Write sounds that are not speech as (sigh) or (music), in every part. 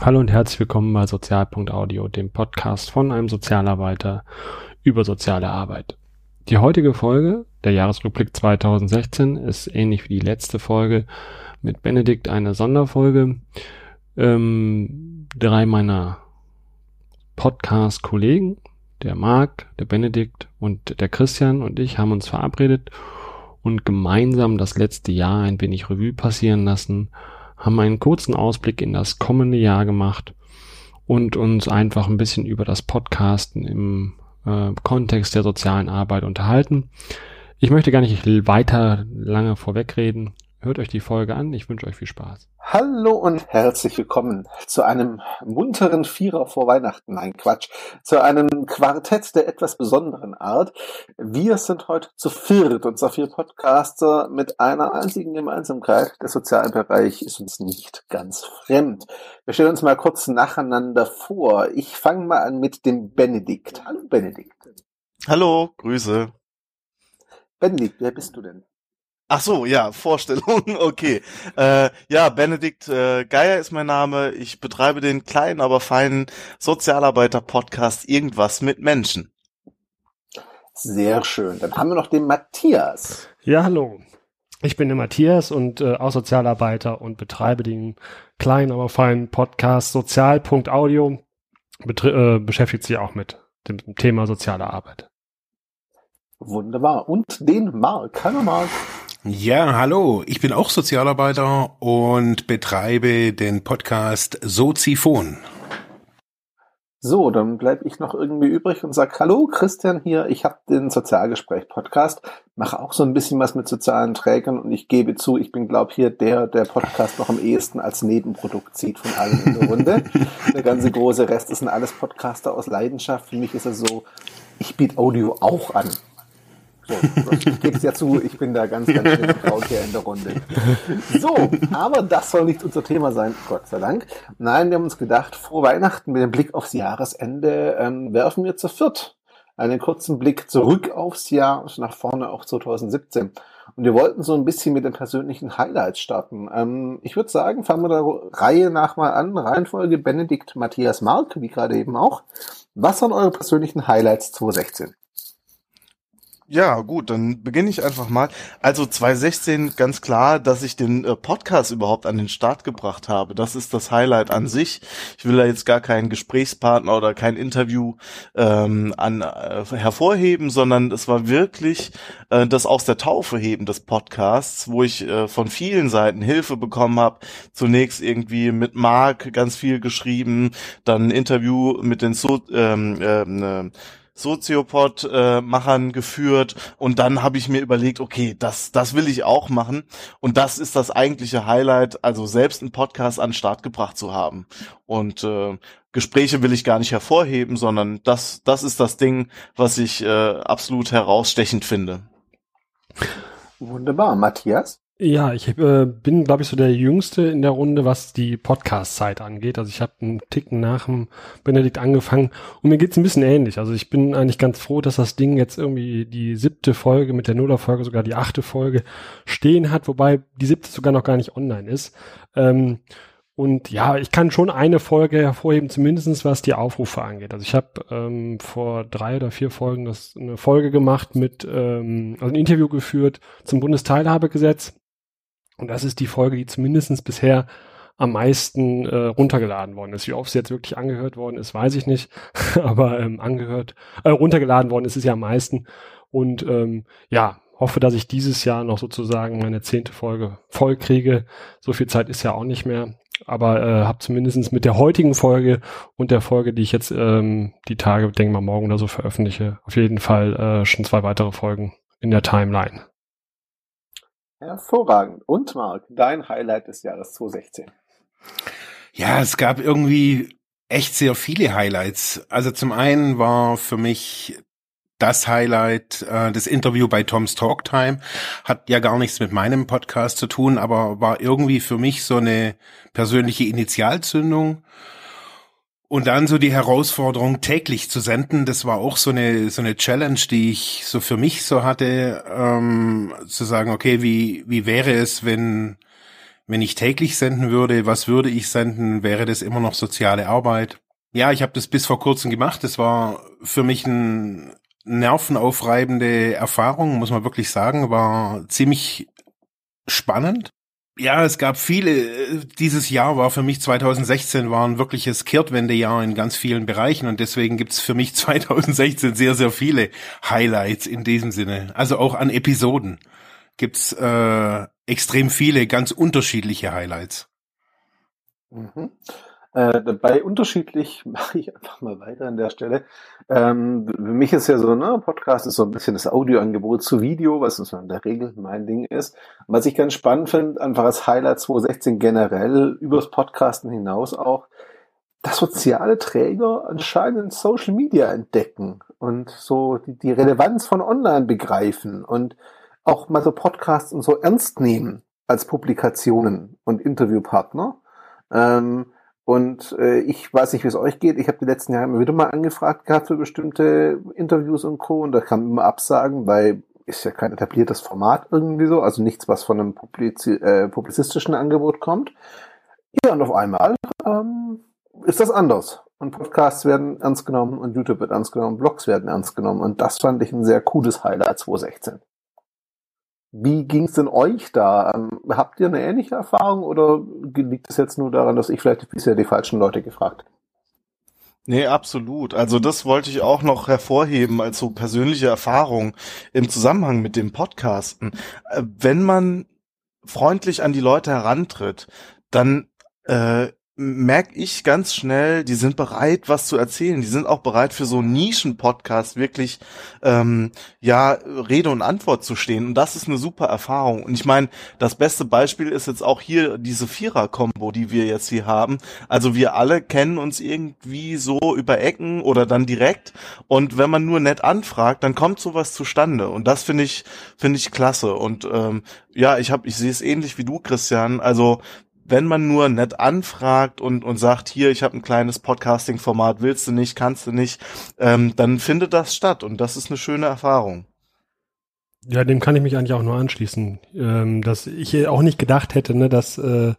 Hallo und herzlich willkommen bei Sozial.audio, dem Podcast von einem Sozialarbeiter über soziale Arbeit. Die heutige Folge, der Jahresrückblick 2016, ist ähnlich wie die letzte Folge mit Benedikt eine Sonderfolge. Ähm, drei meiner Podcast-Kollegen, der Marc, der Benedikt und der Christian und ich haben uns verabredet und gemeinsam das letzte Jahr ein wenig Revue passieren lassen haben einen kurzen Ausblick in das kommende Jahr gemacht und uns einfach ein bisschen über das Podcasten im äh, Kontext der sozialen Arbeit unterhalten. Ich möchte gar nicht weiter lange vorwegreden. Hört euch die Folge an. Ich wünsche euch viel Spaß. Hallo und herzlich willkommen zu einem munteren Vierer vor Weihnachten. Nein, Quatsch. Zu einem Quartett der etwas besonderen Art. Wir sind heute zu viert und zwar vier Podcaster mit einer einzigen Gemeinsamkeit. Der Sozialbereich ist uns nicht ganz fremd. Wir stellen uns mal kurz nacheinander vor. Ich fange mal an mit dem Benedikt. Hallo Benedikt. Hallo, Grüße. Benedikt, wer bist du denn? Ach so, ja, Vorstellung, (laughs) okay. Äh, ja, Benedikt äh, Geier ist mein Name. Ich betreibe den kleinen, aber feinen Sozialarbeiter-Podcast Irgendwas mit Menschen. Sehr schön. Dann haben wir noch den Matthias. Ja, hallo. Ich bin der Matthias und äh, auch Sozialarbeiter und betreibe den kleinen, aber feinen Podcast Sozial.audio. Äh, beschäftigt sich auch mit dem Thema soziale Arbeit. Wunderbar. Und den Mark. Hallo Mark. Ja, hallo, ich bin auch Sozialarbeiter und betreibe den Podcast Soziphon. So, dann bleibe ich noch irgendwie übrig und sag Hallo, Christian hier. Ich habe den Sozialgespräch-Podcast, mache auch so ein bisschen was mit sozialen Trägern und ich gebe zu, ich bin, glaube hier der, der Podcast noch am ehesten als Nebenprodukt sieht von allen in der Runde. (laughs) der ganze große Rest ist alles Podcaster aus Leidenschaft. Für mich ist es so, ich biete Audio auch an. So, ich gebe es ja zu, ich bin da ganz, ganz schön Braut hier in der Runde. So, aber das soll nicht unser Thema sein, Gott sei Dank. Nein, wir haben uns gedacht, frohe Weihnachten mit dem Blick aufs Jahresende ähm, werfen wir zu viert einen kurzen Blick zurück aufs Jahr und nach vorne auch 2017. Und wir wollten so ein bisschen mit den persönlichen Highlights starten. Ähm, ich würde sagen, fangen wir der Reihe nach mal an. Reihenfolge Benedikt, Matthias, Mark, wie gerade eben auch. Was waren eure persönlichen Highlights 2016? Ja, gut, dann beginne ich einfach mal. Also 2016 ganz klar, dass ich den äh, Podcast überhaupt an den Start gebracht habe. Das ist das Highlight an sich. Ich will da jetzt gar keinen Gesprächspartner oder kein Interview ähm, an, äh, hervorheben, sondern es war wirklich äh, das aus der Taufe heben des Podcasts, wo ich äh, von vielen Seiten Hilfe bekommen habe. Zunächst irgendwie mit Marc ganz viel geschrieben, dann ein Interview mit den so ähm, äh, Soziopod-Machern geführt und dann habe ich mir überlegt, okay, das, das will ich auch machen und das ist das eigentliche Highlight, also selbst einen Podcast an den Start gebracht zu haben. Und äh, Gespräche will ich gar nicht hervorheben, sondern das, das ist das Ding, was ich äh, absolut herausstechend finde. Wunderbar. Matthias? Ja, ich äh, bin, glaube ich, so der Jüngste in der Runde, was die Podcast-Zeit angeht. Also ich habe einen Ticken nach dem Benedikt angefangen und mir geht's ein bisschen ähnlich. Also ich bin eigentlich ganz froh, dass das Ding jetzt irgendwie die siebte Folge mit der Nuller-Folge, sogar die achte Folge stehen hat, wobei die siebte sogar noch gar nicht online ist. Ähm, und ja, ich kann schon eine Folge hervorheben, zumindestens was die Aufrufe angeht. Also ich habe ähm, vor drei oder vier Folgen das eine Folge gemacht mit, ähm, also ein Interview geführt zum Bundesteilhabegesetz und das ist die Folge, die zumindestens bisher am meisten äh, runtergeladen worden ist. Wie oft sie jetzt wirklich angehört worden ist, weiß ich nicht. (laughs) Aber ähm, angehört, äh, runtergeladen worden ist es ja am meisten. Und ähm, ja, hoffe, dass ich dieses Jahr noch sozusagen meine zehnte Folge voll kriege. So viel Zeit ist ja auch nicht mehr. Aber äh, habe zumindest mit der heutigen Folge und der Folge, die ich jetzt ähm, die Tage, denke mal morgen oder so veröffentliche, auf jeden Fall äh, schon zwei weitere Folgen in der Timeline. Hervorragend. Und Marc, dein Highlight des Jahres 2016? Ja, es gab irgendwie echt sehr viele Highlights. Also zum einen war für mich das Highlight, äh, das Interview bei Tom's Talk Time. Hat ja gar nichts mit meinem Podcast zu tun, aber war irgendwie für mich so eine persönliche Initialzündung. Und dann so die Herausforderung, täglich zu senden, das war auch so eine so eine Challenge, die ich so für mich so hatte, ähm, zu sagen, okay, wie wie wäre es, wenn wenn ich täglich senden würde, was würde ich senden? Wäre das immer noch soziale Arbeit? Ja, ich habe das bis vor kurzem gemacht. Das war für mich ein nervenaufreibende Erfahrung, muss man wirklich sagen, war ziemlich spannend. Ja, es gab viele, dieses Jahr war für mich 2016 war ein wirkliches Kehrtwendejahr in ganz vielen Bereichen und deswegen gibt's für mich (laughs) 2016 sehr, sehr viele Highlights in diesem Sinne. Also auch an Episoden gibt's äh, extrem viele ganz unterschiedliche Highlights. Mhm. Äh, bei unterschiedlich (laughs) mache ich einfach mal weiter an der Stelle. Ähm, für mich ist ja so, ne, Podcast ist so ein bisschen das Audioangebot zu Video, was in der Regel mein Ding ist. Was ich ganz spannend finde, einfach als Highlight 2016 generell übers Podcasten hinaus auch, dass soziale Träger anscheinend Social Media entdecken und so die, die Relevanz von Online begreifen und auch mal so Podcasts und so ernst nehmen als Publikationen und Interviewpartner. Ähm, und äh, ich weiß nicht, wie es euch geht. Ich habe die letzten Jahre immer wieder mal angefragt gehabt für bestimmte Interviews und Co. Und da kann immer Absagen, weil ist ja kein etabliertes Format irgendwie so, also nichts, was von einem Publizi äh, publizistischen Angebot kommt. Ja, und auf einmal ähm, ist das anders. Und Podcasts werden ernst genommen und YouTube wird ernst genommen, Blogs werden ernst genommen. Und das fand ich ein sehr cooles Highlight 2016. Wie ging es denn euch da? Ähm, habt ihr eine ähnliche Erfahrung oder liegt es jetzt nur daran, dass ich vielleicht bisher die falschen Leute gefragt habe? Nee, absolut. Also das wollte ich auch noch hervorheben als so persönliche Erfahrung im Zusammenhang mit dem Podcasten. Äh, wenn man freundlich an die Leute herantritt, dann äh, merke ich ganz schnell, die sind bereit, was zu erzählen. Die sind auch bereit für so einen Nischen-Podcast wirklich ähm, ja Rede und Antwort zu stehen. Und das ist eine super Erfahrung. Und ich meine, das beste Beispiel ist jetzt auch hier diese Vierer-Kombo, die wir jetzt hier haben. Also wir alle kennen uns irgendwie so über Ecken oder dann direkt. Und wenn man nur nett anfragt, dann kommt sowas zustande. Und das finde ich finde ich klasse. Und ähm, ja, ich habe ich sehe es ähnlich wie du, Christian. Also wenn man nur nett anfragt und, und sagt, hier, ich habe ein kleines Podcasting-Format, willst du nicht, kannst du nicht, ähm, dann findet das statt und das ist eine schöne Erfahrung. Ja, dem kann ich mich eigentlich auch nur anschließen, ähm, dass ich auch nicht gedacht hätte, ne, dass äh,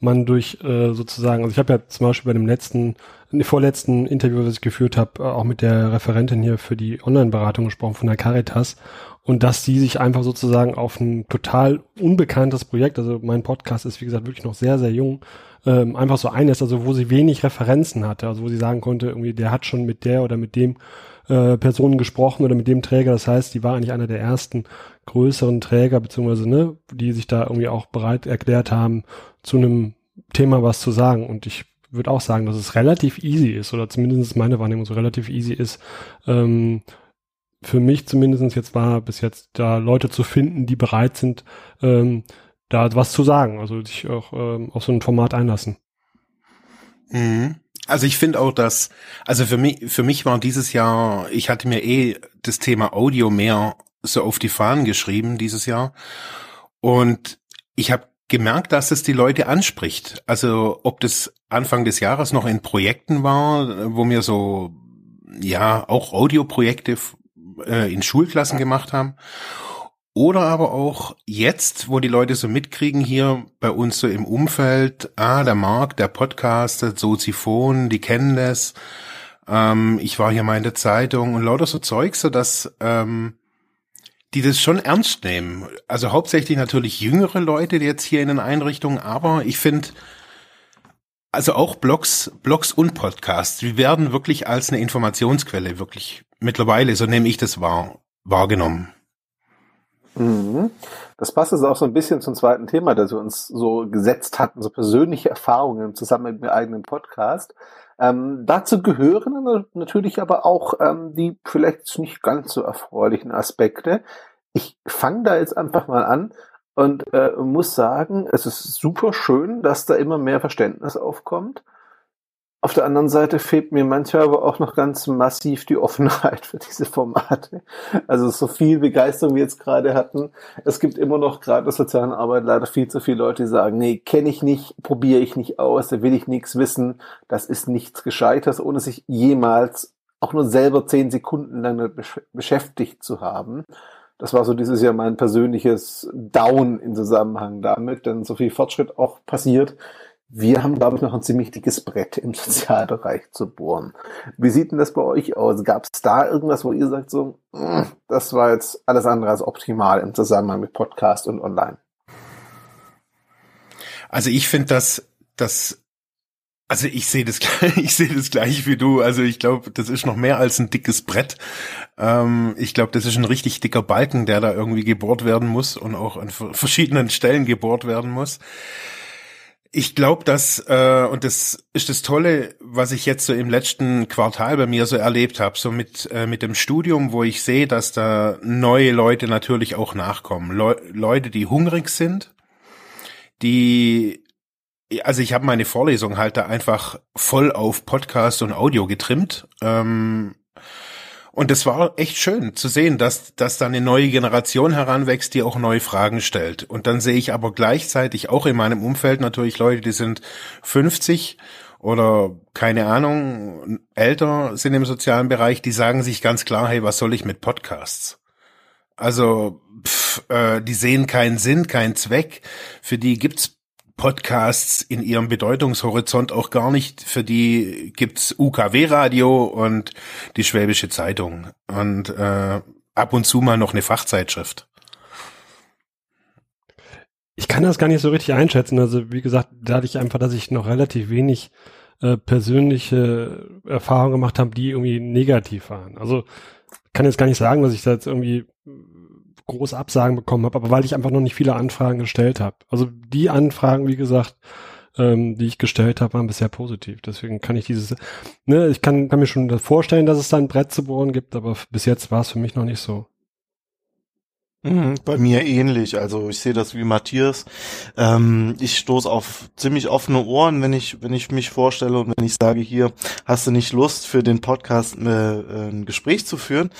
man durch äh, sozusagen, also ich habe ja zum Beispiel bei dem letzten, vorletzten Interview, das ich geführt habe, auch mit der Referentin hier für die Online-Beratung gesprochen von der Caritas und dass sie sich einfach sozusagen auf ein total unbekanntes Projekt, also mein Podcast ist wie gesagt wirklich noch sehr, sehr jung, ähm, einfach so eines, also wo sie wenig Referenzen hatte, also wo sie sagen konnte, irgendwie der hat schon mit der oder mit dem äh, Personen gesprochen oder mit dem Träger, das heißt, die war eigentlich einer der ersten größeren Träger, beziehungsweise, ne, die sich da irgendwie auch bereit erklärt haben, zu einem Thema was zu sagen. Und ich würde auch sagen, dass es relativ easy ist, oder zumindest meine Wahrnehmung so relativ easy ist, ähm, für mich zumindest jetzt war bis jetzt da Leute zu finden, die bereit sind, ähm, da was zu sagen, also sich auch ähm, auf so ein Format einlassen. Mhm. Also ich finde auch, dass, also für mich, für mich war dieses Jahr, ich hatte mir eh das Thema Audio mehr so auf die Fahnen geschrieben dieses Jahr und ich habe gemerkt, dass es die Leute anspricht. Also ob das Anfang des Jahres noch in Projekten war, wo mir so ja auch Audioprojekte äh, in Schulklassen gemacht haben. Oder aber auch jetzt, wo die Leute so mitkriegen hier bei uns so im Umfeld, ah, der Markt, der Podcast, Soziphon, die kennen das. Ähm, ich war hier mal in der Zeitung und lauter so Zeug, so dass ähm, die das schon ernst nehmen. Also hauptsächlich natürlich jüngere Leute jetzt hier in den Einrichtungen, aber ich finde, also auch Blogs, Blogs und Podcasts, die werden wirklich als eine Informationsquelle wirklich mittlerweile, so nehme ich das wahr, wahrgenommen. Mhm. Das passt jetzt auch so ein bisschen zum zweiten Thema, das wir uns so gesetzt hatten, so persönliche Erfahrungen zusammen mit dem eigenen Podcast. Ähm, dazu gehören natürlich aber auch ähm, die vielleicht nicht ganz so erfreulichen Aspekte. Ich fange da jetzt einfach mal an und äh, muss sagen, es ist super schön, dass da immer mehr Verständnis aufkommt Auf der anderen Seite fehlt mir manchmal aber auch noch ganz massiv die Offenheit für diese Formate. Also so viel Begeisterung wie wir jetzt gerade hatten. Es gibt immer noch gerade in der sozialen Arbeit leider viel zu viele Leute, die sagen, nee, kenne ich nicht, probiere ich nicht aus, da will ich nichts wissen, das ist nichts Gescheites, ohne sich jemals auch nur selber zehn Sekunden lang beschäftigt zu haben. Das war so dieses Jahr mein persönliches Down in Zusammenhang damit, denn so viel Fortschritt auch passiert. Wir haben, glaube ich, noch ein ziemlich dickes Brett im (laughs) Sozialbereich zu bohren. Wie sieht denn das bei euch aus? Gab es da irgendwas, wo ihr sagt, so, mm, das war jetzt alles andere als optimal im Zusammenhang mit Podcast und Online? Also ich finde, dass das also ich sehe das, (laughs) ich sehe das gleich wie du. Also ich glaube, das ist noch mehr als ein dickes Brett. Ähm, ich glaube, das ist ein richtig dicker Balken, der da irgendwie gebohrt werden muss und auch an verschiedenen Stellen gebohrt werden muss. Ich glaube, dass äh, und das ist das Tolle, was ich jetzt so im letzten Quartal bei mir so erlebt habe, so mit äh, mit dem Studium, wo ich sehe, dass da neue Leute natürlich auch nachkommen, Le Leute, die hungrig sind, die also ich habe meine Vorlesung halt da einfach voll auf Podcast und Audio getrimmt. Ähm, und es war echt schön zu sehen, dass, dass da eine neue Generation heranwächst, die auch neue Fragen stellt. Und dann sehe ich aber gleichzeitig auch in meinem Umfeld natürlich Leute, die sind 50 oder keine Ahnung, älter sind im sozialen Bereich, die sagen sich ganz klar, hey, was soll ich mit Podcasts? Also, pff, äh, die sehen keinen Sinn, keinen Zweck. Für die gibt's Podcasts in ihrem Bedeutungshorizont auch gar nicht. Für die gibt's UKW-Radio und die Schwäbische Zeitung und äh, ab und zu mal noch eine Fachzeitschrift. Ich kann das gar nicht so richtig einschätzen. Also wie gesagt, dadurch einfach, dass ich noch relativ wenig äh, persönliche Erfahrungen gemacht habe, die irgendwie negativ waren. Also kann jetzt gar nicht sagen, dass ich da jetzt irgendwie groß Absagen bekommen habe, aber weil ich einfach noch nicht viele Anfragen gestellt habe. Also die Anfragen, wie gesagt, ähm, die ich gestellt habe, waren bisher positiv. Deswegen kann ich dieses, ne, ich kann, kann mir schon vorstellen, dass es da ein Brett zu bohren gibt, aber bis jetzt war es für mich noch nicht so. Mhm, bei mir ähnlich. Also ich sehe das wie Matthias. Ähm, ich stoße auf ziemlich offene Ohren, wenn ich, wenn ich mich vorstelle und wenn ich sage, hier hast du nicht Lust für den Podcast äh, ein Gespräch zu führen.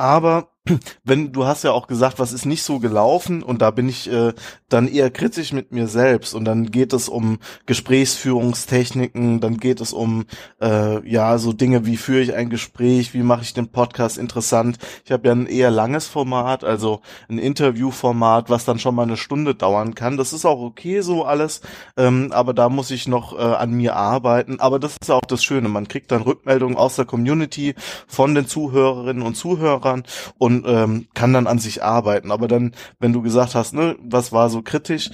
Aber (clears throat) wenn du hast ja auch gesagt, was ist nicht so gelaufen und da bin ich äh, dann eher kritisch mit mir selbst und dann geht es um Gesprächsführungstechniken, dann geht es um äh, ja so Dinge wie führe ich ein Gespräch, wie mache ich den Podcast interessant. Ich habe ja ein eher langes Format, also ein Interviewformat, was dann schon mal eine Stunde dauern kann. Das ist auch okay so alles, ähm, aber da muss ich noch äh, an mir arbeiten. Aber das ist auch das Schöne, man kriegt dann Rückmeldungen aus der Community von den Zuhörerinnen und Zuhörern und und ähm, kann dann an sich arbeiten. Aber dann, wenn du gesagt hast, ne, was war so kritisch,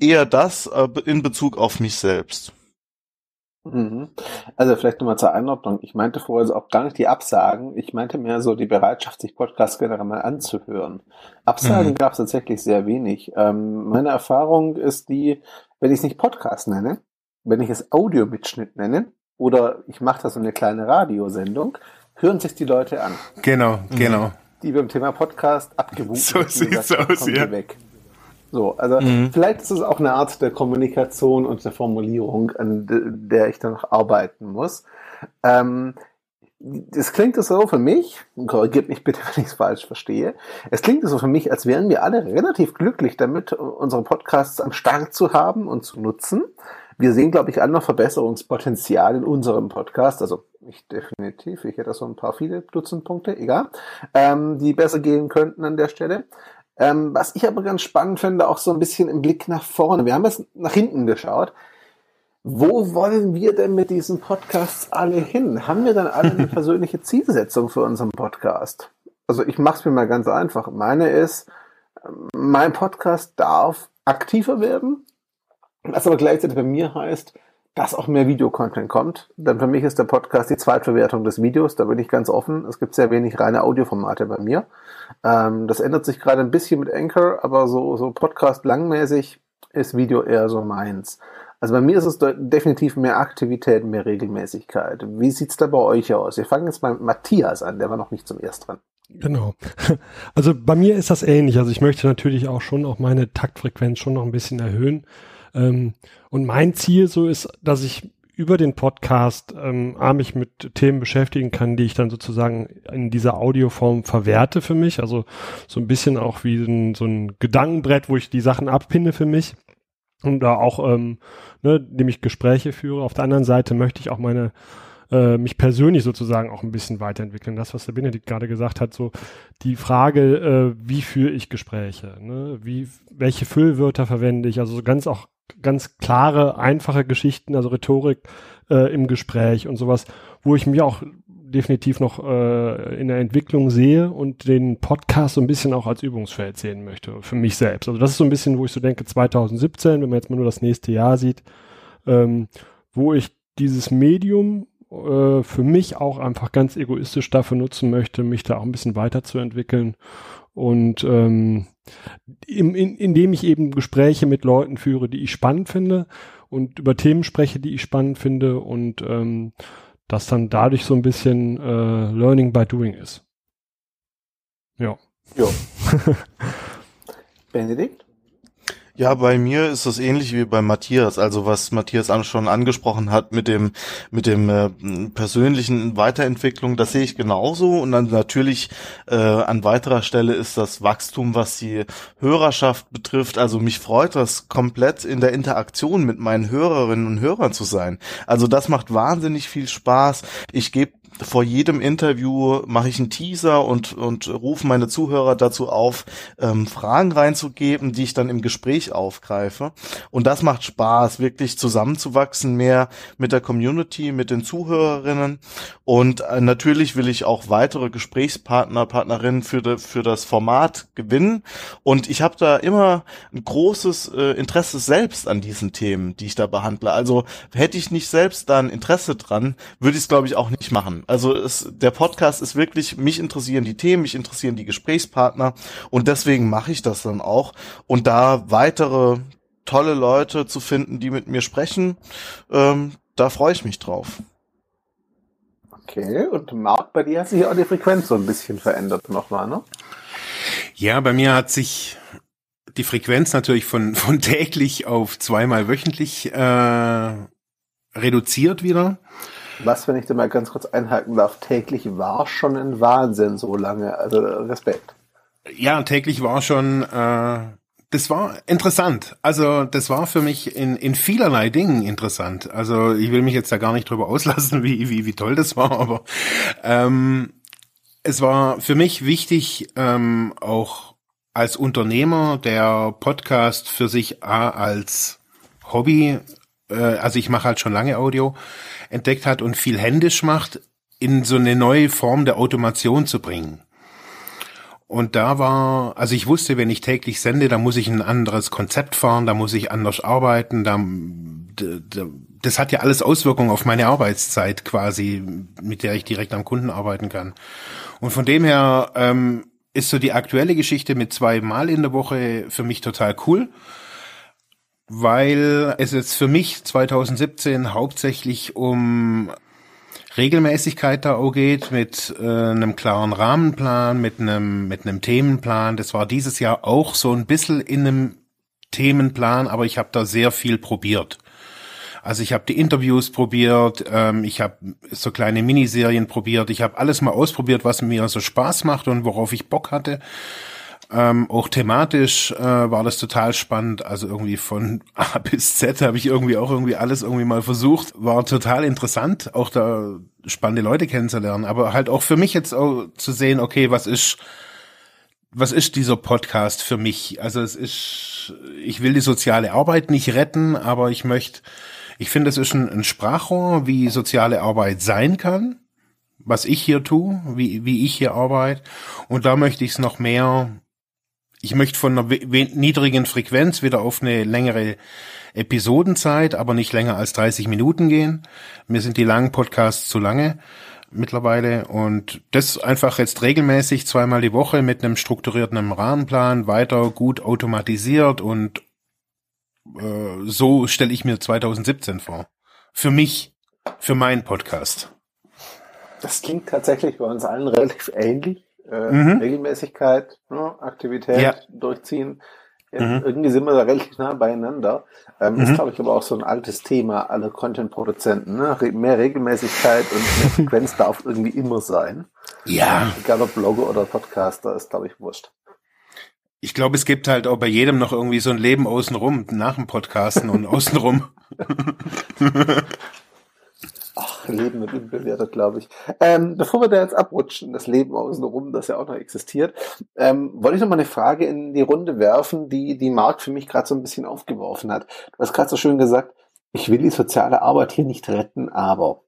eher das äh, in Bezug auf mich selbst. Mhm. Also vielleicht nochmal zur Einordnung. Ich meinte vorher also auch gar nicht die Absagen. Ich meinte mehr so die Bereitschaft, sich Podcasts generell mal anzuhören. Absagen mhm. gab es tatsächlich sehr wenig. Ähm, meine Erfahrung ist die, wenn ich es nicht Podcast nenne, wenn ich es Audiomitschnitt nenne, oder ich mache da so eine kleine Radiosendung, hören sich die Leute an. Genau, genau. Die beim Thema Podcast abgewunken So sieht's sagt, aus, ja. Weg. So, also mhm. vielleicht ist es auch eine Art der Kommunikation und der Formulierung, an der ich dann noch arbeiten muss. Ähm, das klingt so für mich, korrigiert mich bitte, (laughs) wenn ich es falsch verstehe, es klingt so für mich, als wären wir alle relativ glücklich damit, unsere Podcasts am Start zu haben und zu nutzen. Wir sehen, glaube ich, alle noch Verbesserungspotenzial in unserem Podcast. Also ich definitiv, ich hätte so ein paar viele Dutzend Punkte, egal, ähm, die besser gehen könnten an der Stelle. Ähm, was ich aber ganz spannend finde, auch so ein bisschen im Blick nach vorne. Wir haben jetzt nach hinten geschaut. Wo wollen wir denn mit diesen Podcasts alle hin? Haben wir dann alle eine (laughs) persönliche Zielsetzung für unseren Podcast? Also ich mache es mir mal ganz einfach. Meine ist, mein Podcast darf aktiver werden, was aber gleichzeitig bei mir heißt, dass auch mehr Videocontent kommt. Denn für mich ist der Podcast die Zweitverwertung des Videos. Da bin ich ganz offen. Es gibt sehr wenig reine Audioformate bei mir. Ähm, das ändert sich gerade ein bisschen mit Anchor, aber so, so Podcast langmäßig ist Video eher so meins. Also bei mir ist es definitiv mehr Aktivität, mehr Regelmäßigkeit. Wie sieht's da bei euch aus? Wir fangen jetzt mal mit Matthias an, der war noch nicht zum ersten dran. Genau. (laughs) Also bei mir ist das ähnlich. Also ich möchte natürlich auch schon auch meine Taktfrequenz schon noch ein bisschen erhöhen. Ähm, und mein Ziel so ist, dass ich über den Podcast ähm, mich mit Themen beschäftigen kann, die ich dann sozusagen in dieser Audioform verwerte für mich. Also so ein bisschen auch wie ein, so ein Gedankenbrett, wo ich die Sachen abpinne für mich und da auch, ähm, ne, indem ich Gespräche führe. Auf der anderen Seite möchte ich auch meine äh, mich persönlich sozusagen auch ein bisschen weiterentwickeln. Das, was der Benedikt gerade gesagt hat, so die Frage, äh, wie führe ich Gespräche, ne? wie, welche Füllwörter verwende ich, also so ganz auch ganz klare, einfache Geschichten, also Rhetorik äh, im Gespräch und sowas, wo ich mir auch definitiv noch äh, in der Entwicklung sehe und den Podcast so ein bisschen auch als Übungsfeld sehen möchte, für mich selbst. Also das ist so ein bisschen, wo ich so denke, 2017, wenn man jetzt mal nur das nächste Jahr sieht, ähm, wo ich dieses Medium äh, für mich auch einfach ganz egoistisch dafür nutzen möchte, mich da auch ein bisschen weiterzuentwickeln und ähm, im, in, indem ich eben Gespräche mit Leuten führe, die ich spannend finde und über Themen spreche, die ich spannend finde und ähm, das dann dadurch so ein bisschen äh, Learning by Doing ist. Ja. Ja. (laughs) Benedikt? Ja, bei mir ist das ähnlich wie bei Matthias. Also was Matthias schon angesprochen hat mit dem mit dem äh, persönlichen Weiterentwicklung, das sehe ich genauso. Und dann natürlich äh, an weiterer Stelle ist das Wachstum, was die Hörerschaft betrifft. Also mich freut das komplett in der Interaktion mit meinen Hörerinnen und Hörern zu sein. Also das macht wahnsinnig viel Spaß. Ich gebe vor jedem Interview mache ich einen Teaser und, und rufe meine Zuhörer dazu auf, ähm, Fragen reinzugeben, die ich dann im Gespräch aufgreife. Und das macht Spaß, wirklich zusammenzuwachsen, mehr mit der Community, mit den Zuhörerinnen. Und äh, natürlich will ich auch weitere Gesprächspartner, Partnerinnen für, de, für das Format gewinnen. Und ich habe da immer ein großes äh, Interesse selbst an diesen Themen, die ich da behandle. Also hätte ich nicht selbst da ein Interesse dran, würde ich es, glaube ich, auch nicht machen. Also es, der Podcast ist wirklich, mich interessieren die Themen, mich interessieren die Gesprächspartner und deswegen mache ich das dann auch. Und da weitere tolle Leute zu finden, die mit mir sprechen, ähm, da freue ich mich drauf. Okay, und Marc, bei dir hat sich auch die Frequenz so ein bisschen verändert nochmal, ne? Ja, bei mir hat sich die Frequenz natürlich von, (laughs) von täglich auf zweimal wöchentlich äh, reduziert wieder. Was, wenn ich da mal ganz kurz einhaken darf, täglich war schon ein Wahnsinn so lange. Also Respekt. Ja, täglich war schon, äh, das war interessant. Also das war für mich in, in vielerlei Dingen interessant. Also ich will mich jetzt da gar nicht drüber auslassen, (laughs) wie, wie, wie toll das war, aber ähm, es war für mich wichtig, ähm, auch als Unternehmer, der Podcast für sich A, als Hobby, äh, also ich mache halt schon lange Audio, entdeckt hat und viel händisch macht, in so eine neue Form der Automation zu bringen. Und da war, also ich wusste, wenn ich täglich sende, da muss ich ein anderes Konzept fahren, da muss ich anders arbeiten, da, das hat ja alles Auswirkungen auf meine Arbeitszeit quasi, mit der ich direkt am Kunden arbeiten kann. Und von dem her ähm, ist so die aktuelle Geschichte mit zwei Mal in der Woche für mich total cool weil es jetzt für mich 2017 hauptsächlich um Regelmäßigkeit da auch geht, mit äh, einem klaren Rahmenplan, mit einem, mit einem Themenplan. Das war dieses Jahr auch so ein bisschen in einem Themenplan, aber ich habe da sehr viel probiert. Also ich habe die Interviews probiert, ähm, ich habe so kleine Miniserien probiert, ich habe alles mal ausprobiert, was mir so Spaß macht und worauf ich Bock hatte. Ähm, auch thematisch äh, war das total spannend. Also irgendwie von A (laughs) bis Z habe ich irgendwie auch irgendwie alles irgendwie mal versucht. War total interessant, auch da spannende Leute kennenzulernen. Aber halt auch für mich jetzt auch zu sehen, okay, was ist, was ist dieser Podcast für mich? Also es ist, ich will die soziale Arbeit nicht retten, aber ich möchte, ich finde, es ist ein, ein Sprachrohr, wie soziale Arbeit sein kann was ich hier tue, wie, wie ich hier arbeite. Und da möchte ich es noch mehr ich möchte von einer niedrigen Frequenz wieder auf eine längere Episodenzeit, aber nicht länger als 30 Minuten gehen. Mir sind die langen Podcasts zu lange mittlerweile und das einfach jetzt regelmäßig zweimal die Woche mit einem strukturierten Rahmenplan weiter gut automatisiert und äh, so stelle ich mir 2017 vor. Für mich, für meinen Podcast. Das klingt tatsächlich bei uns allen relativ ähnlich äh, mhm. Regelmäßigkeit, ne, Aktivität ja. durchziehen. Mhm. Irgendwie sind wir da relativ nah beieinander. Ähm, mhm. Ist, glaube ich, aber auch so ein altes Thema aller Content-Produzenten. Ne? Mehr Regelmäßigkeit und mehr Frequenz darf irgendwie immer sein. Ja. Egal ob Blogger oder Podcaster, ist, glaube ich, wurscht. Ich glaube, es gibt halt auch bei jedem noch irgendwie so ein Leben außenrum, nach dem Podcasten und (laughs) außenrum. Ach, Leben wird unbewertet, glaube ich. Ähm, bevor wir da jetzt abrutschen, das Leben außenrum, das ja auch noch existiert, ähm, wollte ich noch mal eine Frage in die Runde werfen, die die Marc für mich gerade so ein bisschen aufgeworfen hat. Du hast gerade so schön gesagt, ich will die soziale Arbeit hier nicht retten, aber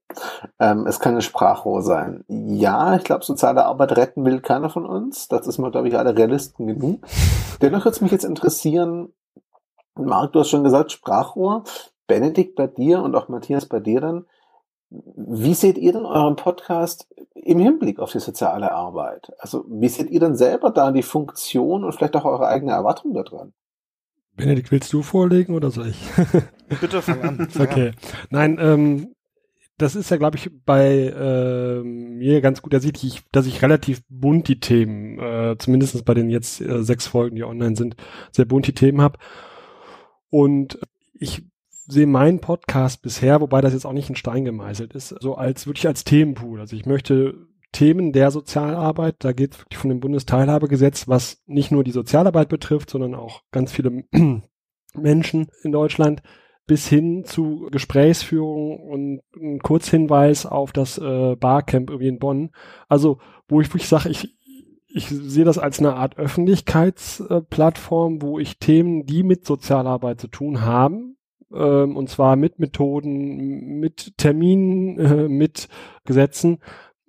ähm, es kann ein Sprachrohr sein. Ja, ich glaube, soziale Arbeit retten will keiner von uns. Das ist mal, glaube ich, alle Realisten genug. Dennoch würde es mich jetzt interessieren, Marc, du hast schon gesagt, Sprachrohr. Benedikt bei dir und auch Matthias bei dir dann. Wie seht ihr denn euren Podcast im Hinblick auf die soziale Arbeit? Also wie seht ihr denn selber da die Funktion und vielleicht auch eure eigene Erwartung daran? Benedikt, willst du vorlegen oder soll ich? Bitte fang an. (laughs) Okay. Nein, ähm, das ist ja, glaube ich, bei äh, mir ganz gut ersichtlich, dass ich relativ bunt die Themen, äh, zumindest bei den jetzt äh, sechs Folgen, die online sind, sehr bunt die Themen habe. Und ich sehe meinen Podcast bisher, wobei das jetzt auch nicht in Stein gemeißelt ist, so als wirklich als Themenpool. Also ich möchte Themen der Sozialarbeit, da geht es wirklich von dem Bundesteilhabegesetz, was nicht nur die Sozialarbeit betrifft, sondern auch ganz viele (clears throat) Menschen in Deutschland, bis hin zu Gesprächsführung und ein Kurzhinweis auf das äh, Barcamp irgendwie in Bonn. Also, wo ich wirklich sage, ich, ich sehe das als eine Art Öffentlichkeitsplattform, wo ich Themen, die mit Sozialarbeit zu tun haben, ähm, und zwar mit Methoden, mit Terminen, äh, mit Gesetzen,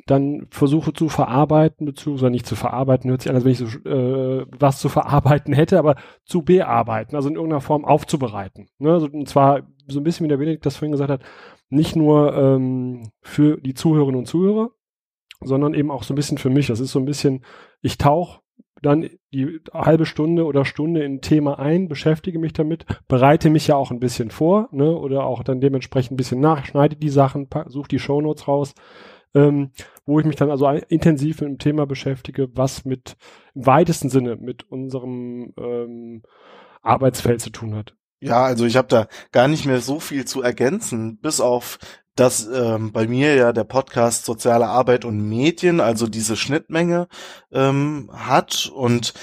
dann versuche zu verarbeiten, beziehungsweise nicht zu verarbeiten, hört sich an, als wenn ich so äh, was zu verarbeiten (laughs) hätte, aber zu bearbeiten, also in irgendeiner Form aufzubereiten. Ne? Also, und zwar so ein bisschen, wie der Benedikt das vorhin gesagt hat, nicht nur ähm, für die Zuhörerinnen und Zuhörer, sondern eben auch so ein bisschen für mich. Das ist so ein bisschen, ich tauche dann die halbe Stunde oder Stunde in ein Thema ein, beschäftige mich damit, bereite mich ja auch ein bisschen vor, ne, oder auch dann dementsprechend ein bisschen nach, schneide die Sachen, suche die Shownotes raus, ähm, wo ich mich dann also intensiv mit dem Thema beschäftige, was mit im weitesten Sinne mit unserem ähm, Arbeitsfeld zu tun hat. Ja, also ich habe da gar nicht mehr so viel zu ergänzen, bis auf dass ähm, bei mir ja der Podcast Soziale Arbeit und Medien, also diese Schnittmenge ähm, hat. Und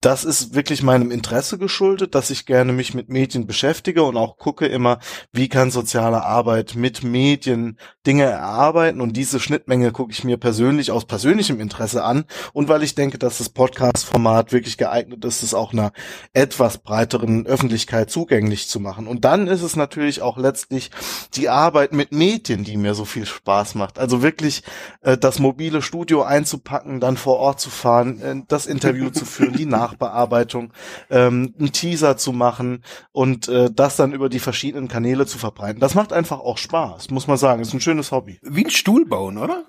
das ist wirklich meinem Interesse geschuldet, dass ich gerne mich mit Medien beschäftige und auch gucke immer, wie kann soziale Arbeit mit Medien Dinge erarbeiten und diese Schnittmenge gucke ich mir persönlich aus persönlichem Interesse an und weil ich denke, dass das Podcast-Format wirklich geeignet ist, es auch einer etwas breiteren Öffentlichkeit zugänglich zu machen. Und dann ist es natürlich auch letztlich die Arbeit mit Medien, die mir so viel Spaß macht. Also wirklich äh, das mobile Studio einzupacken, dann vor Ort zu fahren, äh, das Interview zu führen, die Nach (laughs) Nachbearbeitung, ähm, einen Teaser zu machen und äh, das dann über die verschiedenen Kanäle zu verbreiten. Das macht einfach auch Spaß, muss man sagen. Ist ein schönes Hobby. Wie ein Stuhl bauen, oder?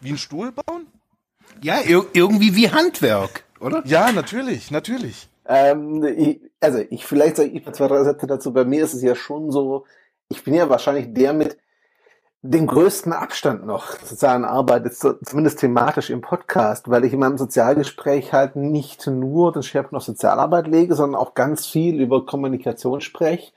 Wie ein Stuhl bauen? Ja, ir irgendwie wie Handwerk, oder? Ja, natürlich, natürlich. Ähm, ich, also ich vielleicht sage ich mal zwei, drei Sätze dazu. Bei mir ist es ja schon so, ich bin ja wahrscheinlich der mit den größten Abstand noch sozialen Arbeit, ist zumindest thematisch im Podcast, weil ich in meinem Sozialgespräch halt nicht nur den Schwerpunkt auf Sozialarbeit lege, sondern auch ganz viel über Kommunikation spreche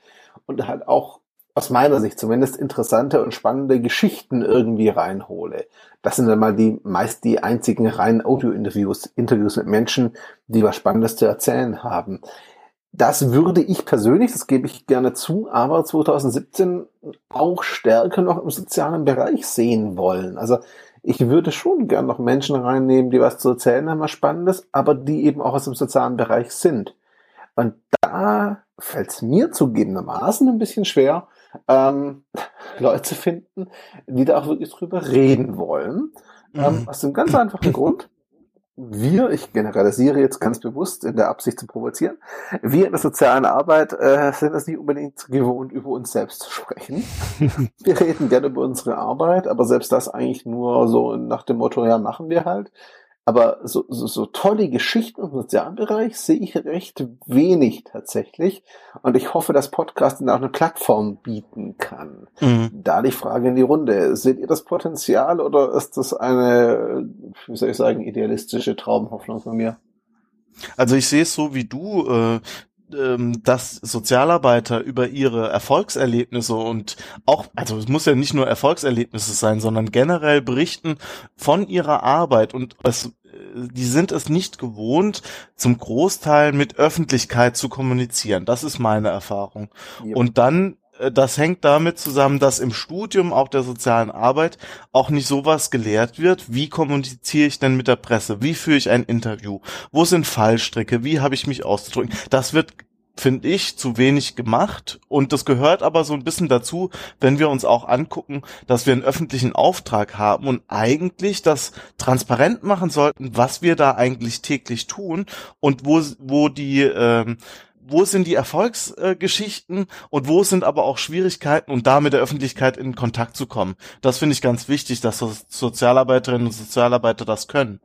und halt auch aus meiner Sicht zumindest interessante und spannende Geschichten irgendwie reinhole. Das sind dann mal die meist die einzigen reinen Audio-Interviews, Interviews mit Menschen, die was Spannendes zu erzählen haben. Das würde ich persönlich, das gebe ich gerne zu, aber 2017 auch stärker noch im sozialen Bereich sehen wollen. Also ich würde schon gern noch Menschen reinnehmen, die was zu erzählen haben, was Spannendes, aber die eben auch aus dem sozialen Bereich sind. Und da fällt es mir zugegebenermaßen ein bisschen schwer, ähm, (laughs) Leute zu finden, die da auch wirklich drüber reden wollen. Ähm, mhm. aus dem ganz einfachen Grund, wir, ich generalisiere jetzt ganz bewusst in der Absicht zu provozieren, wir in der sozialen Arbeit äh, sind es nicht unbedingt gewohnt, über uns selbst zu sprechen. (laughs) wir reden gerne über unsere Arbeit, aber selbst das eigentlich nur so nach dem Motto, ja, machen wir halt. Aber so, so, so tolle Geschichten im sozialen Bereich sehe ich recht wenig tatsächlich. Und ich hoffe, dass Podcasting auch eine Plattform bieten kann. Mhm. Da die Frage in die Runde. Seht ihr das Potenzial oder ist das eine, wie soll ich sagen, idealistische Traumhoffnung von mir? Also ich sehe es so wie du, äh, ähm, dass Sozialarbeiter über ihre Erfolgserlebnisse und auch, also es muss ja nicht nur Erfolgserlebnisse sein, sondern generell berichten von ihrer Arbeit und es die sind es nicht gewohnt, zum Großteil mit Öffentlichkeit zu kommunizieren. Das ist meine Erfahrung. Ja. Und dann äh, das hängt damit zusammen, dass im Studium auch der sozialen Arbeit auch nicht sowas gelehrt wird. Wie kommuniziere ich denn mit der Presse? Wie führe ich ein Interview? Wo sind Fallstricke? Wie habe ich mich auszudrücken? Das wird finde ich, zu wenig gemacht. Und das gehört aber so ein bisschen dazu, wenn wir uns auch angucken, dass wir einen öffentlichen Auftrag haben und eigentlich das transparent machen sollten, was wir da eigentlich täglich tun und wo, wo die, ähm, wo sind die Erfolgsgeschichten und wo sind aber auch Schwierigkeiten und da mit der Öffentlichkeit in Kontakt zu kommen. Das finde ich ganz wichtig, dass Sozialarbeiterinnen und Sozialarbeiter das können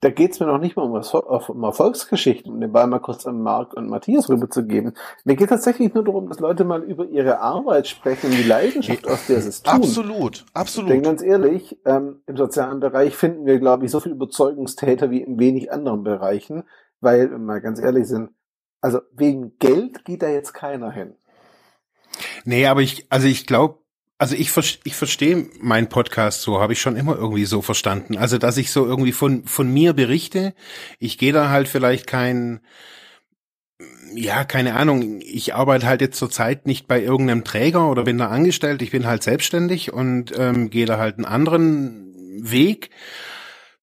da geht's mir noch nicht mal um, um Erfolgsgeschichten, um den Ball mal kurz an Marc und Matthias rüberzugeben. Mir geht tatsächlich nur darum, dass Leute mal über ihre Arbeit sprechen und die Leidenschaft, aus der sie es tun. Absolut, absolut. Denn ganz ehrlich, ähm, im sozialen Bereich finden wir, glaube ich, so viel Überzeugungstäter wie in wenig anderen Bereichen, weil, wenn wir mal ganz ehrlich sind, also wegen Geld geht da jetzt keiner hin. Nee, aber ich, also ich glaube, also ich, ich verstehe meinen Podcast so, habe ich schon immer irgendwie so verstanden. Also dass ich so irgendwie von, von mir berichte. Ich gehe da halt vielleicht kein, ja, keine Ahnung, ich arbeite halt jetzt zurzeit nicht bei irgendeinem Träger oder bin da angestellt, ich bin halt selbstständig und ähm, gehe da halt einen anderen Weg.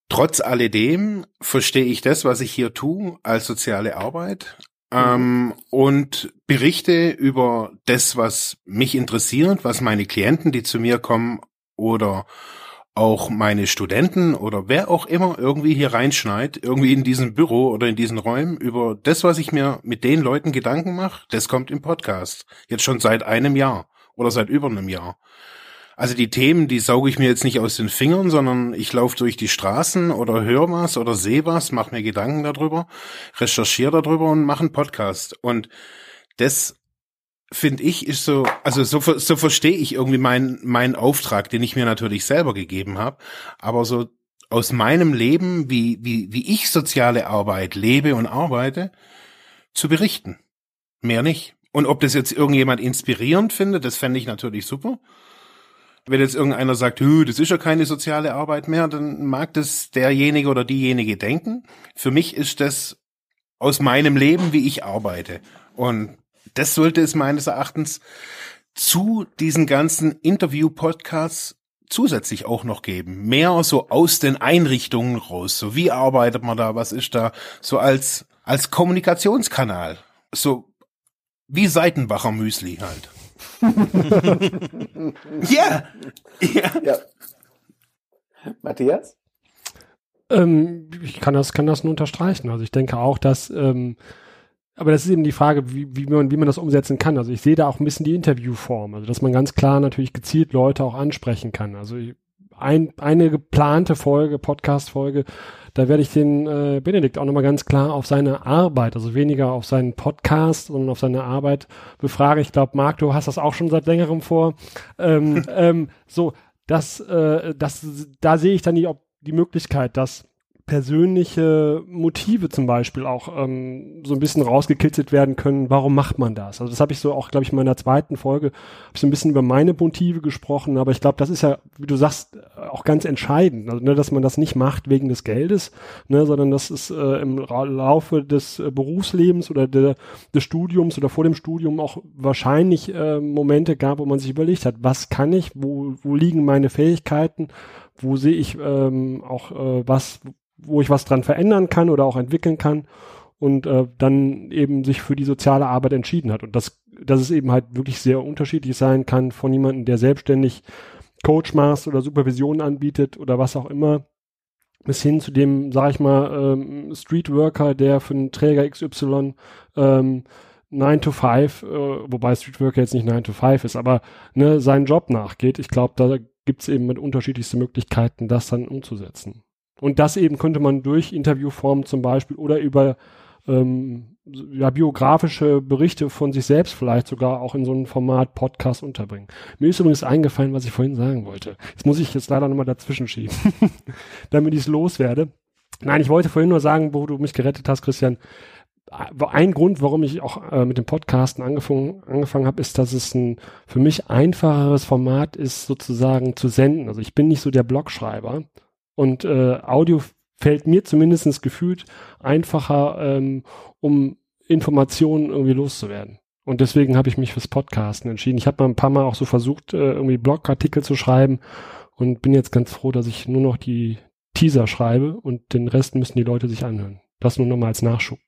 Trotz alledem verstehe ich das, was ich hier tue, als soziale Arbeit, ähm, und berichte über das, was mich interessiert, was meine Klienten, die zu mir kommen oder auch meine Studenten oder wer auch immer irgendwie hier reinschneit, irgendwie in diesem Büro oder in diesen Räumen, über das, was ich mir mit den Leuten Gedanken mache, das kommt im Podcast. Jetzt schon seit einem Jahr oder seit über einem Jahr. Also die Themen, die sauge ich mir jetzt nicht aus den Fingern, sondern ich laufe durch die Straßen oder höre was oder sehe was, mache mir Gedanken darüber, recherchiere darüber und mache einen Podcast. Und das finde ich ist so, also so, so verstehe ich irgendwie meinen meinen Auftrag, den ich mir natürlich selber gegeben habe, aber so aus meinem Leben, wie wie wie ich soziale Arbeit lebe und arbeite, zu berichten. Mehr nicht. Und ob das jetzt irgendjemand inspirierend findet, das fände ich natürlich super. Wenn jetzt irgendeiner sagt, das ist ja keine soziale Arbeit mehr, dann mag das derjenige oder diejenige denken. Für mich ist das aus meinem Leben, wie ich arbeite. Und das sollte es meines Erachtens zu diesen ganzen Interview-Podcasts zusätzlich auch noch geben. Mehr so aus den Einrichtungen raus. So wie arbeitet man da? Was ist da? So als, als Kommunikationskanal. So wie Seitenbacher Müsli halt. Ja. ja. ja. Matthias? Ähm, ich kann das, kann das nur unterstreichen. Also ich denke auch, dass, ähm, aber das ist eben die Frage, wie, wie, man, wie man das umsetzen kann. Also ich sehe da auch ein bisschen die Interviewform, also dass man ganz klar natürlich gezielt Leute auch ansprechen kann. Also ein, eine geplante Folge, Podcast-Folge, da werde ich den äh, Benedikt auch nochmal ganz klar auf seine Arbeit, also weniger auf seinen Podcast, sondern auf seine Arbeit befragen. Ich glaube, Marc, du hast das auch schon seit längerem vor. Ähm, (laughs) ähm, so, das, äh, das, da sehe ich dann die, die Möglichkeit, dass persönliche Motive zum Beispiel auch ähm, so ein bisschen rausgekitzelt werden können. Warum macht man das? Also das habe ich so auch, glaube ich, in meiner zweiten Folge hab ich so ein bisschen über meine Motive gesprochen, aber ich glaube, das ist ja, wie du sagst, auch ganz entscheidend, also, ne, dass man das nicht macht wegen des Geldes, ne, sondern dass es äh, im Laufe des äh, Berufslebens oder de, des Studiums oder vor dem Studium auch wahrscheinlich äh, Momente gab, wo man sich überlegt hat, was kann ich, wo, wo liegen meine Fähigkeiten, wo sehe ich ähm, auch äh, was, wo ich was dran verändern kann oder auch entwickeln kann und äh, dann eben sich für die soziale Arbeit entschieden hat. Und das, dass es eben halt wirklich sehr unterschiedlich sein kann von jemandem, der selbstständig Coach macht oder Supervision anbietet oder was auch immer, bis hin zu dem, sag ich mal, ähm, Streetworker, der für einen Träger XY ähm, 9 to 5, äh, wobei Streetworker jetzt nicht 9 to 5 ist, aber ne, seinen Job nachgeht. Ich glaube, da gibt's eben mit unterschiedlichsten Möglichkeiten, das dann umzusetzen. Und das eben könnte man durch Interviewformen zum Beispiel oder über ähm, ja, biografische Berichte von sich selbst vielleicht sogar auch in so einem Format Podcast unterbringen. Mir ist übrigens eingefallen, was ich vorhin sagen wollte. Jetzt muss ich jetzt leider nochmal dazwischen schieben, (laughs) damit ich es loswerde. Nein, ich wollte vorhin nur sagen, wo du mich gerettet hast, Christian. Ein Grund, warum ich auch äh, mit dem Podcasten angefangen, angefangen habe, ist, dass es ein für mich einfacheres Format ist, sozusagen zu senden. Also ich bin nicht so der Blogschreiber und äh, Audio fällt mir zumindest gefühlt einfacher, ähm, um Informationen irgendwie loszuwerden. Und deswegen habe ich mich fürs Podcasten entschieden. Ich habe mal ein paar Mal auch so versucht, äh, irgendwie Blogartikel zu schreiben und bin jetzt ganz froh, dass ich nur noch die Teaser schreibe und den Rest müssen die Leute sich anhören. Das nur nochmal als Nachschub.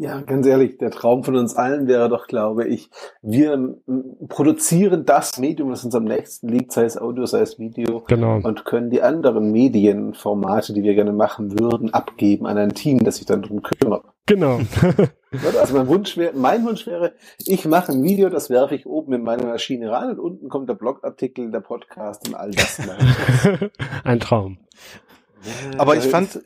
Ja, ganz ehrlich, der Traum von uns allen wäre doch, glaube ich, wir produzieren das Medium, das uns am nächsten liegt, sei es Audio, sei es Video, genau. und können die anderen Medienformate, die wir gerne machen würden, abgeben an ein Team, das sich dann darum kümmert. Genau. (laughs) also mein Wunsch wäre, mein Wunsch wäre, ich mache ein Video, das werfe ich oben in meine Maschine rein und unten kommt der Blogartikel, der Podcast und all das. (laughs) ein Traum. Aber ich fand,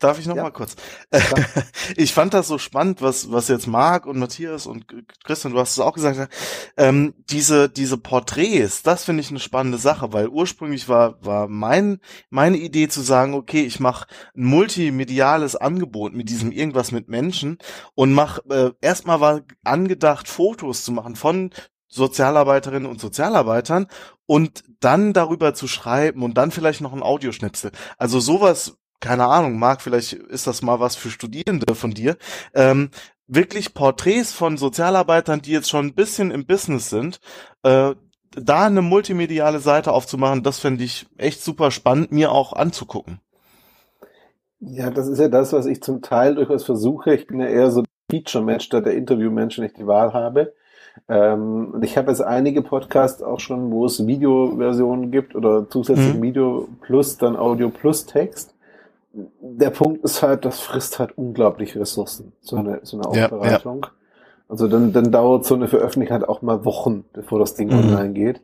Darf ich noch ja. mal kurz? (laughs) ich fand das so spannend, was was jetzt Marc und Matthias und Christian, du hast es auch gesagt, ähm, diese diese Porträts, das finde ich eine spannende Sache, weil ursprünglich war war mein meine Idee zu sagen, okay, ich mache ein multimediales Angebot mit diesem irgendwas mit Menschen und mach äh, erstmal war angedacht Fotos zu machen von Sozialarbeiterinnen und Sozialarbeitern und dann darüber zu schreiben und dann vielleicht noch ein Audioschnipsel. Also sowas keine Ahnung, Marc, vielleicht ist das mal was für Studierende von dir, ähm, wirklich Porträts von Sozialarbeitern, die jetzt schon ein bisschen im Business sind, äh, da eine multimediale Seite aufzumachen, das fände ich echt super spannend, mir auch anzugucken. Ja, das ist ja das, was ich zum Teil durchaus versuche. Ich bin ja eher so Feature-Mensch statt der Interview-Mensch, wenn ich die Wahl habe. Ähm, und ich habe jetzt einige Podcasts auch schon, wo es Videoversionen gibt oder zusätzlich mhm. Video plus dann Audio plus Text der Punkt ist halt, das frisst halt unglaublich Ressourcen, so eine, so eine Aufbereitung. Ja, Also dann, dann dauert so eine Veröffentlichung halt auch mal Wochen, bevor das Ding mhm. online geht.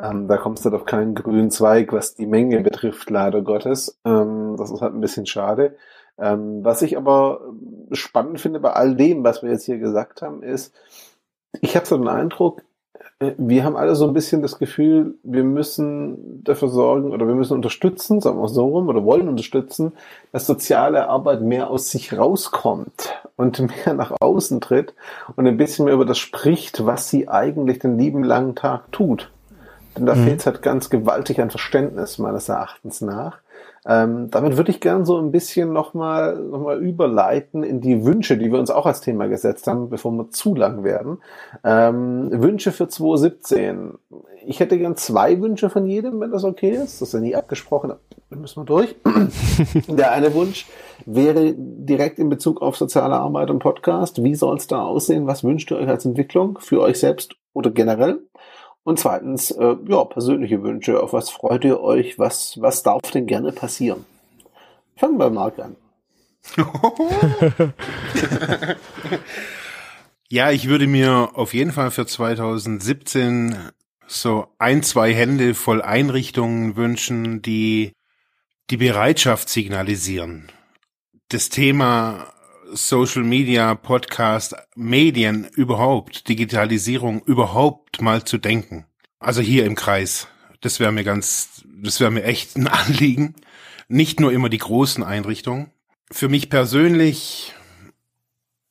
Ähm, da kommst du halt auf keinen grünen Zweig, was die Menge betrifft, leider Gottes. Ähm, das ist halt ein bisschen schade. Ähm, was ich aber spannend finde bei all dem, was wir jetzt hier gesagt haben, ist, ich habe so den Eindruck, wir haben alle so ein bisschen das Gefühl, wir müssen dafür sorgen oder wir müssen unterstützen, sagen wir so rum, oder wollen unterstützen, dass soziale Arbeit mehr aus sich rauskommt und (laughs) mehr nach außen tritt und ein bisschen mehr über das spricht, was sie eigentlich den lieben langen Tag tut. Denn da mhm. fehlt es halt ganz gewaltig an Verständnis meines Erachtens nach. Ähm, damit würde ich gern so ein bisschen nochmal noch mal überleiten in die Wünsche, die wir uns auch als Thema gesetzt haben, bevor wir zu lang werden. Ähm, Wünsche für 2017. Ich hätte gern zwei Wünsche von jedem, wenn das okay ist. Das ist ja nie abgesprochen, dann müssen wir durch. (laughs) Der eine Wunsch wäre direkt in Bezug auf soziale Arbeit und Podcast. Wie soll es da aussehen? Was wünscht ihr euch als Entwicklung für euch selbst oder generell? Und zweitens, äh, ja, persönliche Wünsche. Auf was freut ihr euch? Was, was darf denn gerne passieren? Fangen wir mal an. (laughs) ja, ich würde mir auf jeden Fall für 2017 so ein, zwei Hände voll Einrichtungen wünschen, die die Bereitschaft signalisieren. Das Thema Social Media, Podcast, Medien überhaupt, Digitalisierung überhaupt mal zu denken. Also hier im Kreis. Das wäre mir ganz, das wäre mir echt ein (laughs) Anliegen. Nicht nur immer die großen Einrichtungen. Für mich persönlich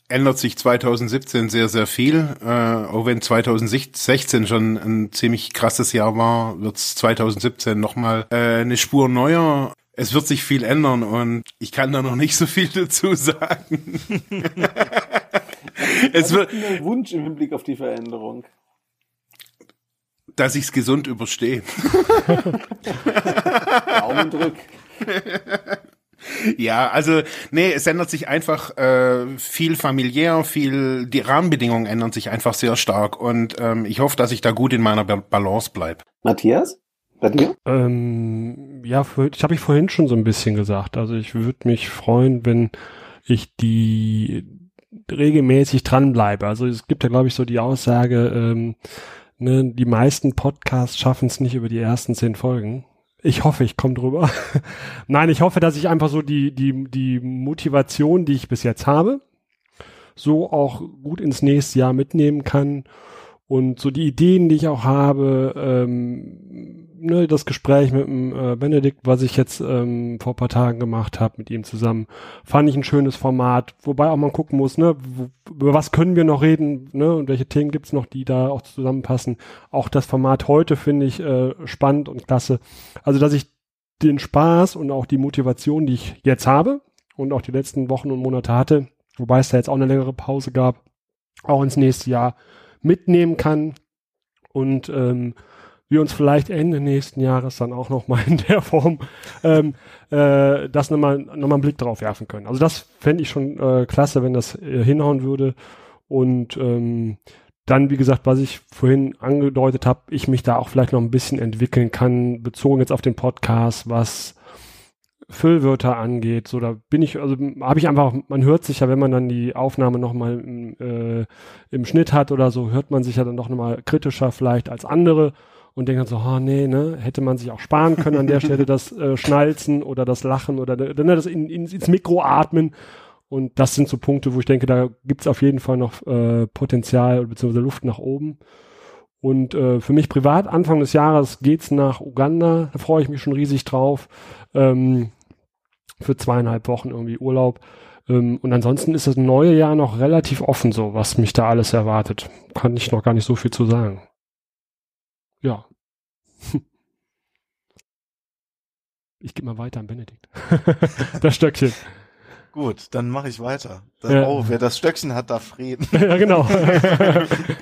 ändert sich 2017 sehr, sehr viel. Äh, auch wenn 2016 schon ein ziemlich krasses Jahr war, wird es 2017 nochmal äh, eine Spur neuer es wird sich viel ändern und ich kann da noch nicht so viel dazu sagen. (laughs) es wird ein Wunsch im Hinblick auf die Veränderung. Dass ich es gesund überstehe. (laughs) Daumen drück. Ja, also nee, es ändert sich einfach äh, viel familiär, viel die Rahmenbedingungen ändern sich einfach sehr stark und ähm, ich hoffe, dass ich da gut in meiner Balance bleib. Matthias? Bei dir? Ähm, ja, ich habe ich vorhin schon so ein bisschen gesagt. Also ich würde mich freuen, wenn ich die regelmäßig dranbleibe. Also es gibt ja, glaube ich, so die Aussage, ähm, ne, die meisten Podcasts schaffen es nicht über die ersten zehn Folgen. Ich hoffe, ich komme drüber. (laughs) Nein, ich hoffe, dass ich einfach so die, die, die Motivation, die ich bis jetzt habe, so auch gut ins nächste Jahr mitnehmen kann Und so die Ideen, die ich auch habe, ähm, ne, das Gespräch mit dem äh, Benedikt, was ich jetzt ähm, vor paar Tagen gemacht habe mit ihm zusammen, fand ich ein schönes Format, wobei auch man gucken muss, ne, wo, über was können wir noch reden, ne, und welche Themen gibt's noch, die da auch zusammenpassen. Auch das Format heute finde ich äh, spannend und klasse. Also, dass ich den Spaß und auch die Motivation, die ich jetzt habe und auch die letzten Wochen und Monate hatte, wobei es da jetzt auch eine längere Pause gab, auch ins nächste Jahr mitnehmen kann und ähm, wir uns vielleicht Ende nächsten Jahres dann auch noch mal (laughs) in der Form ähm, äh, das nochmal noch mal einen Blick drauf werfen können. Also das fände ich schon äh, klasse, wenn das äh, hinhauen würde. Und ähm, dann, wie gesagt, was ich vorhin angedeutet habe, ich mich da auch vielleicht noch ein bisschen entwickeln kann, bezogen jetzt auf den Podcast, was Füllwörter angeht. So, da bin ich, also habe ich einfach, man hört sich ja, wenn man dann die Aufnahme nochmal im, äh, im Schnitt hat oder so, hört man sich ja dann doch nochmal kritischer vielleicht als andere und denkt dann so, oh nee, ne, hätte man sich auch sparen können an der Stelle das äh, Schnalzen oder das Lachen oder ne, das in, in, ins Mikro atmen. Und das sind so Punkte, wo ich denke, da gibt's auf jeden Fall noch äh, Potenzial bzw. Luft nach oben. Und äh, für mich privat, Anfang des Jahres geht's nach Uganda. Da freue ich mich schon riesig drauf. Ähm, für zweieinhalb Wochen irgendwie Urlaub. Ähm, und ansonsten ist das neue Jahr noch relativ offen so, was mich da alles erwartet. Kann ich noch gar nicht so viel zu sagen. Ja. Ich gebe mal weiter an Benedikt. (laughs) das Stöckchen. Gut, dann mache ich weiter. Ja. Oh, wer das Stöckchen hat, darf reden. (laughs) ja, genau.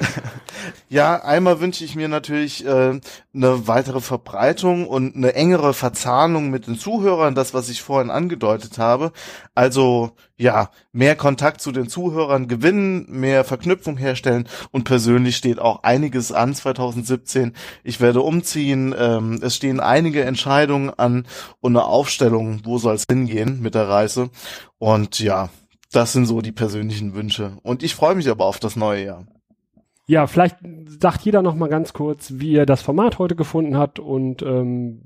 (laughs) ja, einmal wünsche ich mir natürlich äh, eine weitere Verbreitung und eine engere Verzahnung mit den Zuhörern, das, was ich vorhin angedeutet habe. Also ja, mehr Kontakt zu den Zuhörern gewinnen, mehr Verknüpfung herstellen und persönlich steht auch einiges an 2017. Ich werde umziehen, ähm, es stehen einige Entscheidungen an und eine Aufstellung, wo soll es hingehen mit der Reise. Und ja, das sind so die persönlichen Wünsche. Und ich freue mich aber auf das neue Jahr. Ja, vielleicht sagt jeder noch mal ganz kurz, wie er das Format heute gefunden hat und ähm,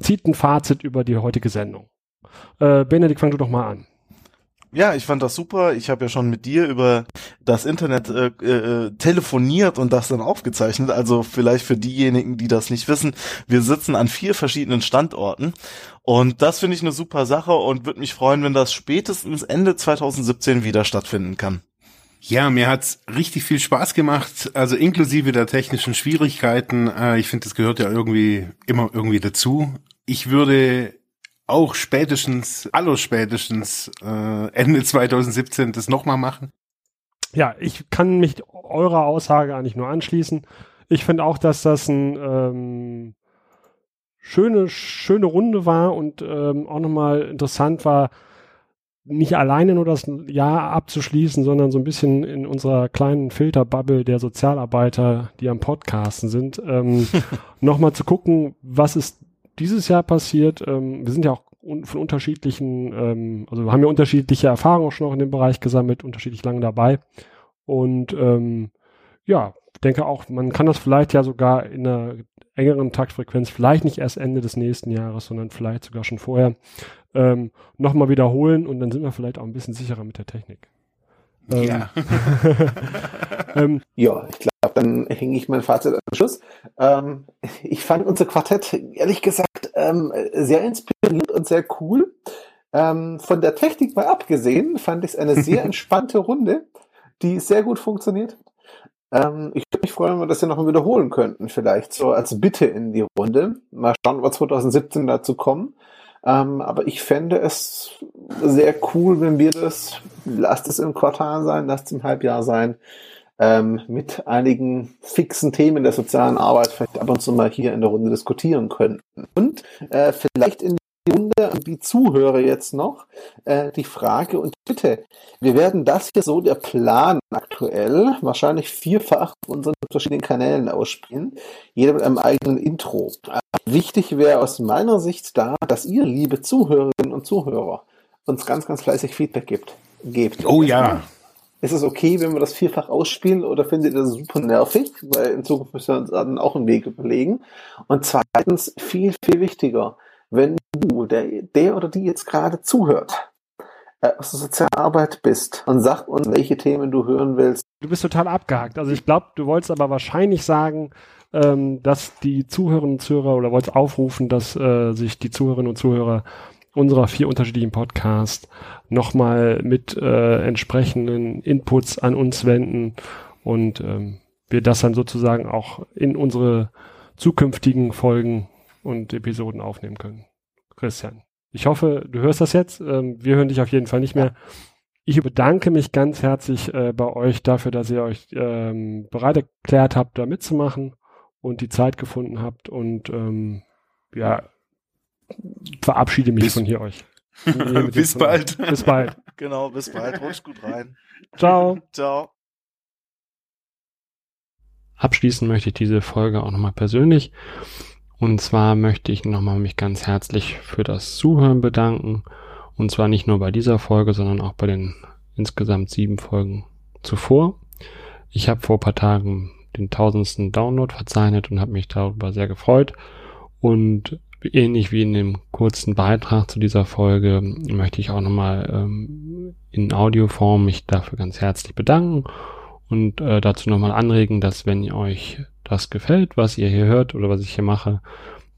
zieht ein Fazit über die heutige Sendung. Äh, Benedikt, fang du doch mal an. Ja, ich fand das super. Ich habe ja schon mit dir über das Internet äh, äh, telefoniert und das dann aufgezeichnet. Also vielleicht für diejenigen, die das nicht wissen, wir sitzen an vier verschiedenen Standorten und das finde ich eine super Sache und würde mich freuen, wenn das spätestens Ende 2017 wieder stattfinden kann. Ja, mir hat's richtig viel Spaß gemacht, also inklusive der technischen Schwierigkeiten. Äh, ich finde, das gehört ja irgendwie immer irgendwie dazu. Ich würde auch spätestens, allerspätestens äh, Ende 2017 das nochmal machen. Ja, ich kann mich eurer Aussage eigentlich nur anschließen. Ich finde auch, dass das ein ähm, schöne, schöne Runde war und ähm, auch nochmal interessant war, nicht alleine nur das Jahr abzuschließen, sondern so ein bisschen in unserer kleinen Filterbubble der Sozialarbeiter, die am Podcasten sind, ähm, (laughs) nochmal zu gucken, was ist dieses Jahr passiert. Ähm, wir sind ja auch un von unterschiedlichen, ähm, also wir haben ja unterschiedliche Erfahrungen auch schon noch in dem Bereich gesammelt, unterschiedlich lange dabei. Und ähm, ja, denke auch, man kann das vielleicht ja sogar in einer engeren Taktfrequenz, vielleicht nicht erst Ende des nächsten Jahres, sondern vielleicht sogar schon vorher, ähm, nochmal wiederholen und dann sind wir vielleicht auch ein bisschen sicherer mit der Technik. Ähm, ja. (laughs) ähm, ja, ich glaube, dann hänge ich mein Fazit an den Schluss. Ähm, ich fand unser Quartett, ehrlich gesagt, ähm, sehr inspirierend und sehr cool. Ähm, von der Technik mal abgesehen, fand ich es eine sehr (laughs) entspannte Runde, die sehr gut funktioniert. Ähm, ich würde mich freuen, wenn wir das ja nochmal wiederholen könnten, vielleicht so als Bitte in die Runde. Mal schauen, ob wir 2017 dazu kommen. Ähm, aber ich fände es sehr cool, wenn wir das, lasst es im Quartal sein, lasst es im Halbjahr sein, ähm, mit einigen fixen Themen der sozialen Arbeit vielleicht ab und zu mal hier in der Runde diskutieren könnten. Und äh, vielleicht in Runde an die Zuhörer jetzt noch äh, die Frage und bitte, wir werden das hier so der Plan aktuell wahrscheinlich vierfach auf unseren verschiedenen Kanälen ausspielen, jeder mit einem eigenen Intro. Äh, wichtig wäre aus meiner Sicht da, dass ihr, liebe Zuhörerinnen und Zuhörer, uns ganz, ganz fleißig Feedback gibt. Gebt. Oh ja. Ist es okay, wenn wir das vierfach ausspielen oder findet ihr das super nervig? Weil in Zukunft müssen wir uns dann auch einen Weg überlegen. Und zweitens, viel, viel wichtiger, wenn du, der, der oder die jetzt gerade zuhört, äh, aus der Sozialarbeit bist und sag uns, welche Themen du hören willst. Du bist total abgehakt. Also ich glaube, du wolltest aber wahrscheinlich sagen, ähm, dass die Zuhörerinnen und Zuhörer oder wolltest aufrufen, dass äh, sich die Zuhörerinnen und Zuhörer unserer vier unterschiedlichen Podcasts nochmal mit äh, entsprechenden Inputs an uns wenden und ähm, wir das dann sozusagen auch in unsere zukünftigen Folgen und Episoden aufnehmen können. Christian, ich hoffe, du hörst das jetzt. Ähm, wir hören dich auf jeden Fall nicht mehr. Ich bedanke mich ganz herzlich äh, bei euch dafür, dass ihr euch ähm, bereit erklärt habt, da mitzumachen und die Zeit gefunden habt und ähm, ja, verabschiede mich Bis- von hier euch. (laughs) Bis bald. Bis bald. (laughs) Genau, bis bald. Rutsch gut rein. (laughs) Ciao. Ciao. Abschließen möchte ich diese Folge auch nochmal persönlich. Und zwar möchte ich nochmal mich ganz herzlich für das Zuhören bedanken. Und zwar nicht nur bei dieser Folge, sondern auch bei den insgesamt sieben Folgen zuvor. Ich habe vor ein paar Tagen den tausendsten Download verzeichnet und habe mich darüber sehr gefreut. Und ähnlich wie in dem kurzen Beitrag zu dieser Folge möchte ich auch nochmal ähm, in Audioform mich dafür ganz herzlich bedanken und äh, dazu nochmal anregen, dass wenn euch das gefällt, was ihr hier hört oder was ich hier mache,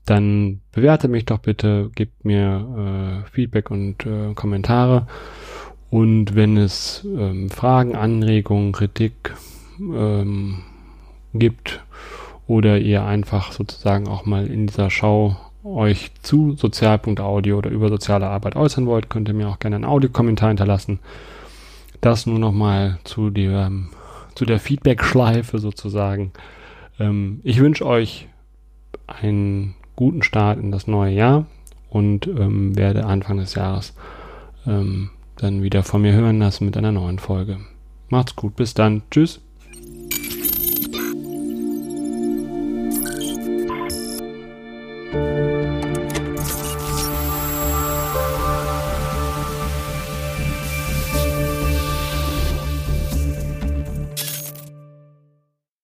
dann bewerte mich doch bitte, gebt mir äh, Feedback und äh, Kommentare. Und wenn es ähm, Fragen, Anregungen, Kritik ähm, gibt oder ihr einfach sozusagen auch mal in dieser Schau euch zu Sozial.audio oder über soziale Arbeit äußern wollt, könnt ihr mir auch gerne einen Audiokommentar hinterlassen. Das nur nochmal zu der, zu der Feedback-Schleife sozusagen. Ähm, ich wünsche euch einen guten Start in das neue Jahr und ähm, werde Anfang des Jahres ähm, dann wieder von mir hören lassen mit einer neuen Folge. Macht's gut, bis dann, tschüss.